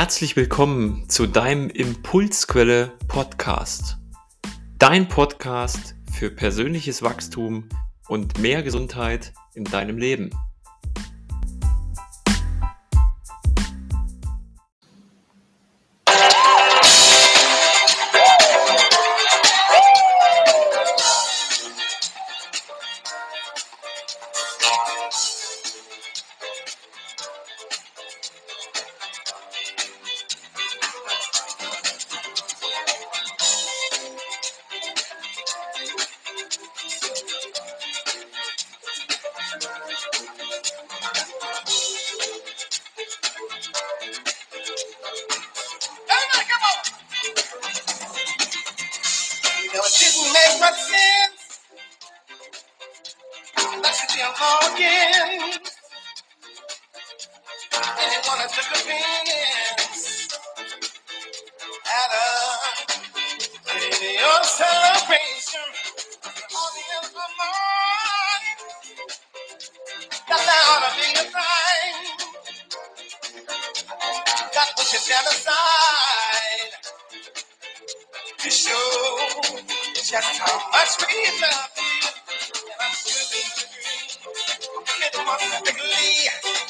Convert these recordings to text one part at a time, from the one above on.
Herzlich willkommen zu deinem Impulsquelle Podcast. Dein Podcast für persönliches Wachstum und mehr Gesundheit in deinem Leben. wanna took a feelings at a radio celebration on the end of the morning. That there ought to be a thing. That which down the side to show just how much we love you. And I'm sure they agree. It must be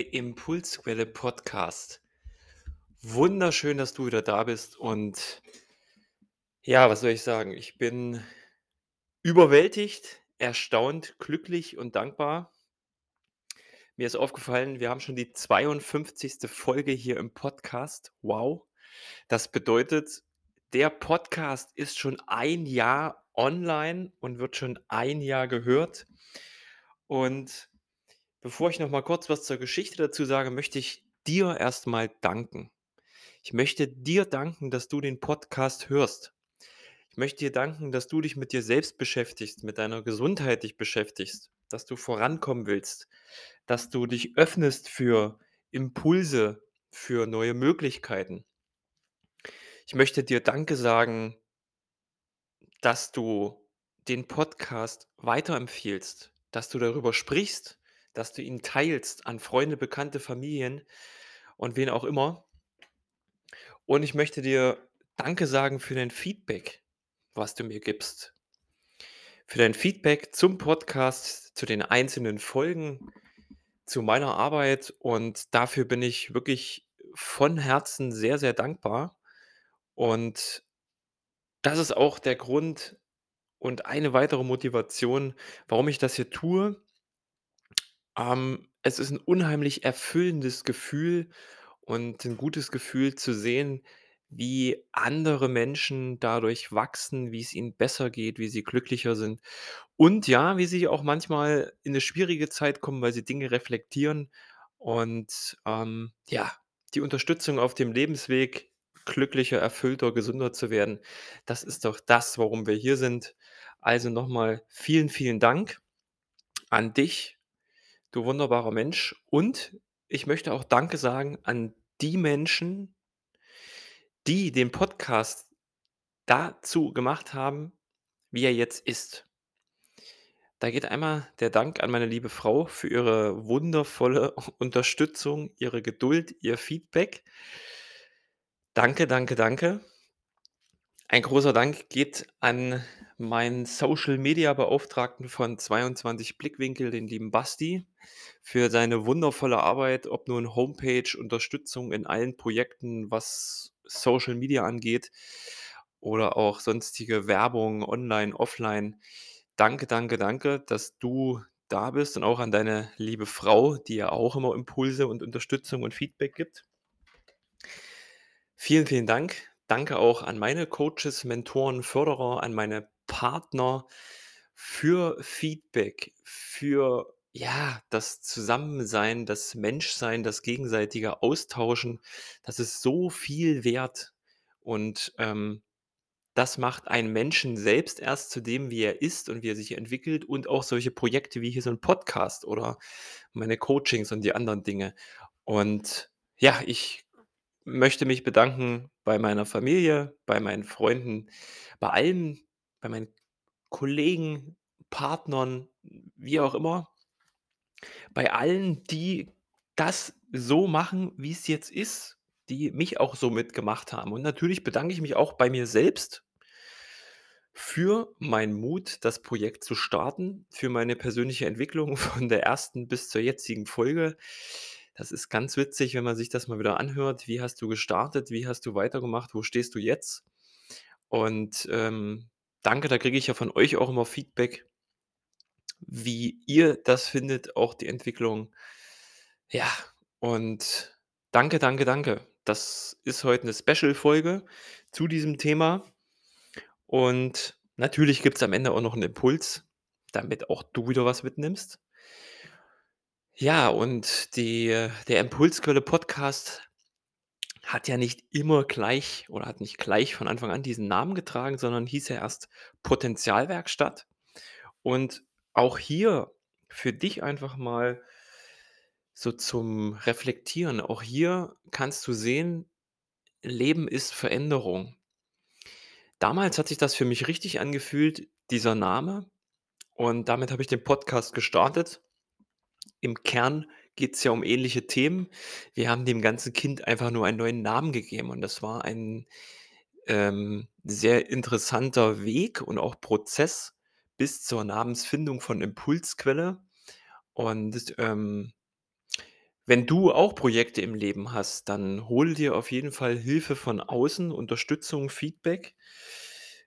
Impulsquelle Podcast. Wunderschön, dass du wieder da bist und ja, was soll ich sagen? Ich bin überwältigt, erstaunt, glücklich und dankbar. Mir ist aufgefallen, wir haben schon die 52. Folge hier im Podcast. Wow. Das bedeutet, der Podcast ist schon ein Jahr online und wird schon ein Jahr gehört. Und Bevor ich noch mal kurz was zur Geschichte dazu sage, möchte ich dir erstmal danken. Ich möchte dir danken, dass du den Podcast hörst. Ich möchte dir danken, dass du dich mit dir selbst beschäftigst, mit deiner Gesundheit dich beschäftigst, dass du vorankommen willst, dass du dich öffnest für Impulse, für neue Möglichkeiten. Ich möchte dir Danke sagen, dass du den Podcast weiterempfiehlst, dass du darüber sprichst, dass du ihn teilst an Freunde, Bekannte, Familien und wen auch immer. Und ich möchte dir Danke sagen für dein Feedback, was du mir gibst. Für dein Feedback zum Podcast, zu den einzelnen Folgen, zu meiner Arbeit. Und dafür bin ich wirklich von Herzen sehr, sehr dankbar. Und das ist auch der Grund und eine weitere Motivation, warum ich das hier tue. Ähm, es ist ein unheimlich erfüllendes Gefühl und ein gutes Gefühl zu sehen, wie andere Menschen dadurch wachsen, wie es ihnen besser geht, wie sie glücklicher sind und ja, wie sie auch manchmal in eine schwierige Zeit kommen, weil sie Dinge reflektieren und, ähm, ja, die Unterstützung auf dem Lebensweg, glücklicher, erfüllter, gesünder zu werden, das ist doch das, warum wir hier sind. Also nochmal vielen, vielen Dank an dich du wunderbarer Mensch. Und ich möchte auch Danke sagen an die Menschen, die den Podcast dazu gemacht haben, wie er jetzt ist. Da geht einmal der Dank an meine liebe Frau für ihre wundervolle Unterstützung, ihre Geduld, ihr Feedback. Danke, danke, danke. Ein großer Dank geht an meinen Social-Media-Beauftragten von 22 Blickwinkel, den lieben Basti, für seine wundervolle Arbeit, ob nun Homepage, Unterstützung in allen Projekten, was Social Media angeht oder auch sonstige Werbung online, offline. Danke, danke, danke, dass du da bist und auch an deine liebe Frau, die ja auch immer Impulse und Unterstützung und Feedback gibt. Vielen, vielen Dank. Danke auch an meine Coaches, Mentoren, Förderer, an meine Partner für Feedback, für ja, das Zusammensein, das Menschsein, das gegenseitige Austauschen, das ist so viel wert. Und, ähm, das macht einen Menschen selbst erst zu dem, wie er ist und wie er sich entwickelt und auch solche Projekte wie hier so 'n Podcast oder meine Coachings und die anderen Dinge. Und ja, ich möchte mich bedanken bei meiner Familie, bei meinen Freunden, bei allen bei meinen Kollegen, Partnern, wie auch immer bei allen, die das so machen, wie's jetzt ist, die mich auch so mitgemacht haben. Und natürlich bedanke ich mich auch bei mir selbst für meinen Mut, das Projekt zu starten, für meine persönliche Entwicklung von der 1. bis zur jetzigen Folge. Das ist ganz witzig, wenn man sich das mal wieder anhört. Wie hast du gestartet? Wie hast du weitergemacht? Wo stehst du jetzt? Und, ähm, danke, da kriege ich ja von euch auch immer Feedback wie ihr das findet, auch die Entwicklung. Ja, und danke, danke, danke. Das ist heute 'ne Special-Folge zu diesem Thema. Und natürlich gibt's am Ende auch noch 'n Impuls, damit auch du wieder was mitnimmst. Ja, und die der Impulsquelle-Podcast hat ja nicht immer gleich oder hat nicht gleich von Anfang an diesen Namen getragen, sondern hieß ja erst Potenzialwerkstatt. Und auch hier für dich einfach mal so zum Reflektieren. Auch hier kannst du sehen, Leben ist Veränderung. Damals hat sich das für mich richtig angefühlt, dieser Name. Und damit habe ich den Podcast gestartet. Im Kern geht's ja um ähnliche Themen. Wir haben dem ganzen Kind einfach nur einen neuen Namen gegeben und das war ein, ähm, sehr interessanter Weg und auch Prozess bis zur Namensfindung von Impulsquelle. Und, ähm wenn du auch Projekte im Leben hast, dann hole dir auf jeden Fall Hilfe von außen, Unterstützung, Feedback,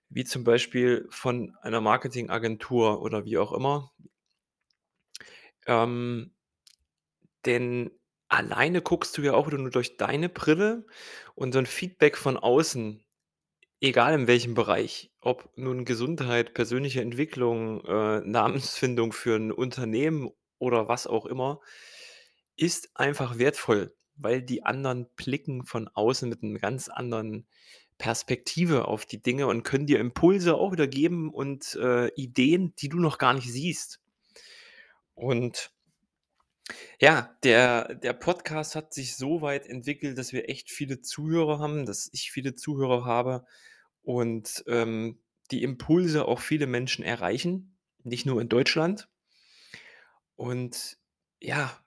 wie zum Beispiel von einer Marketingagentur oder wie auch immer. Ähm, denn alleine guckst du ja auch nur durch deine Brille und so 'n Feedback von außen, egal in welchem Bereich, ob nun Gesundheit, persönliche Entwicklung, äh, Namensfindung für 'n Unternehmen oder was auch immer, ist einfach wertvoll, weil die anderen blicken von außen mit 'nem ganz anderen Perspektive auf die Dinge und können dir Impulse auch wieder geben und, äh, Ideen, die du noch gar nicht siehst. Und ja, der der Podcast hat sich so weit entwickelt, dass wir echt viele Zuhörer haben, dass ich viele Zuhörer habe und, ähm, die Impulse auch viele Menschen erreichen, nicht nur in Deutschland. Und ja,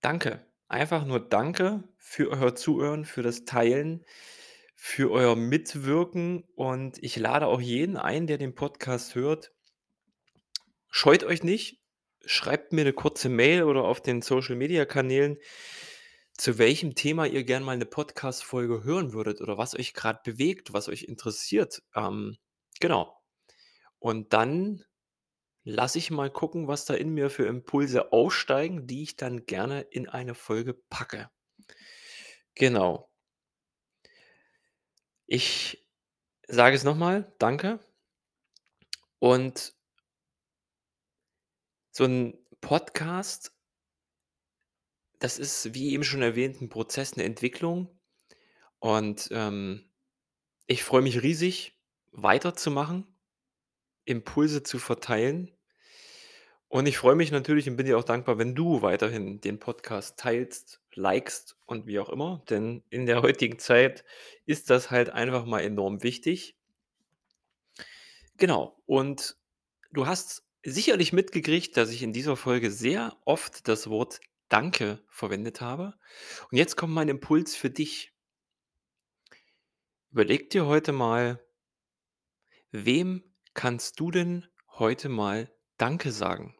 danke. Einfach nur danke für euer Zuhören, für das Teilen, für euer Mitwirken und ich lade auch jeden ein, der den Podcast hört scheut euch nicht, schreibt mir 'ne kurze Mail oder auf den Social-Media-Kanälen, zu welchem Thema ihr gern mal 'ne Podcast-Folge hören würdet oder was euch grad bewegt, was euch interessiert. Ähm, genau. Und dann lasse ich mal gucken, was da in mir für Impulse aufsteigen, die ich dann gerne in eine Folge packe. Genau. Ich sage es noch mal, danke. Und so 'n Podcast das ist, wie eben schon erwähnt, 'n Prozess, 'ne Entwicklung. Und, ähm, ich freue mich riesig, weiterzumachen, Impulse zu verteilen. Und ich freue mich natürlich und bin dir auch dankbar, wenn du weiterhin den Podcast teilst, likest und wie auch immer, denn in der heutigen Zeit ist das halt einfach mal enorm wichtig. Genau. Und du hast sicherlich mitgekriegt, dass ich in dieser Folge sehr oft das Wort „Danke“ verwendet habe. Und jetzt kommt mein Impuls für dich. Überleg dir heute mal wem kannst du denn heute mal „Danke“ sagen?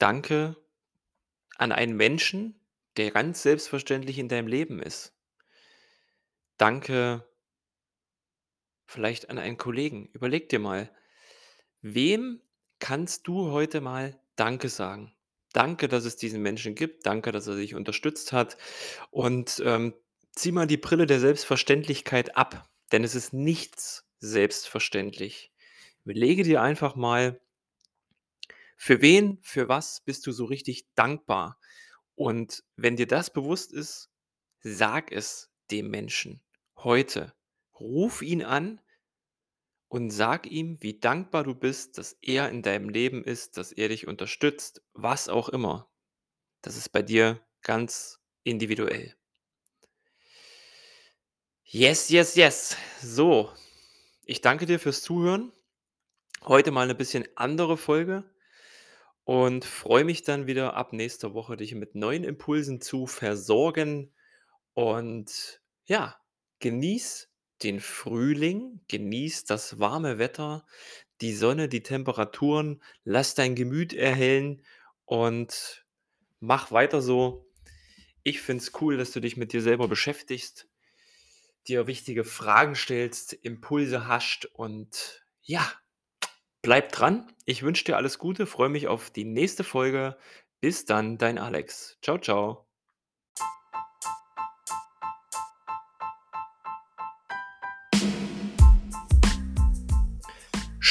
Danke an einen Menschen, der ganz selbstverständlich in deinem Leben ist. Danke vielleicht an einen Kollegen. Überleg dir mal, wem kannst du heute mal „Danke“ sagen? Danke, dass es diesen Menschen gibt. Danke, dass er dich unterstützt hat. Und, ähm, zieh mal die Brille der Selbstverständlichkeit ab, denn es ist nichts selbstverständlich. Überlege dir einfach mal Für wen, für was bist du so richtig dankbar? Und wenn dir das bewusst ist, sag es dem Menschen heute. Ruf ihn an und sag ihm, wie dankbar du bist, dass er in deinem Leben ist, dass er dich unterstützt, was auch immer. Das ist bei dir ganz individuell. Yes, yes, yes. So, ich danke dir fürs Zuhören. Heute mal eine bisschen andere Folge und freue mich dann wieder ab nächster Woche, dich mit neuen Impulsen zu versorgen. Und ja, genieß den Frühling, genieß das warme Wetter, die Sonne, die Temperaturen, lass dein Gemüt erhellen und mach weiter so. Ich finde es cool, dass du dich mit dir selber beschäftigst, dir wichtige Fragen stellst, Impulse hascht und ja, bleib dran. Ich wünsche dir alles Gute, freue mich auf die nächste Folge. Bis dann, dein Alex. Ciao, ciao.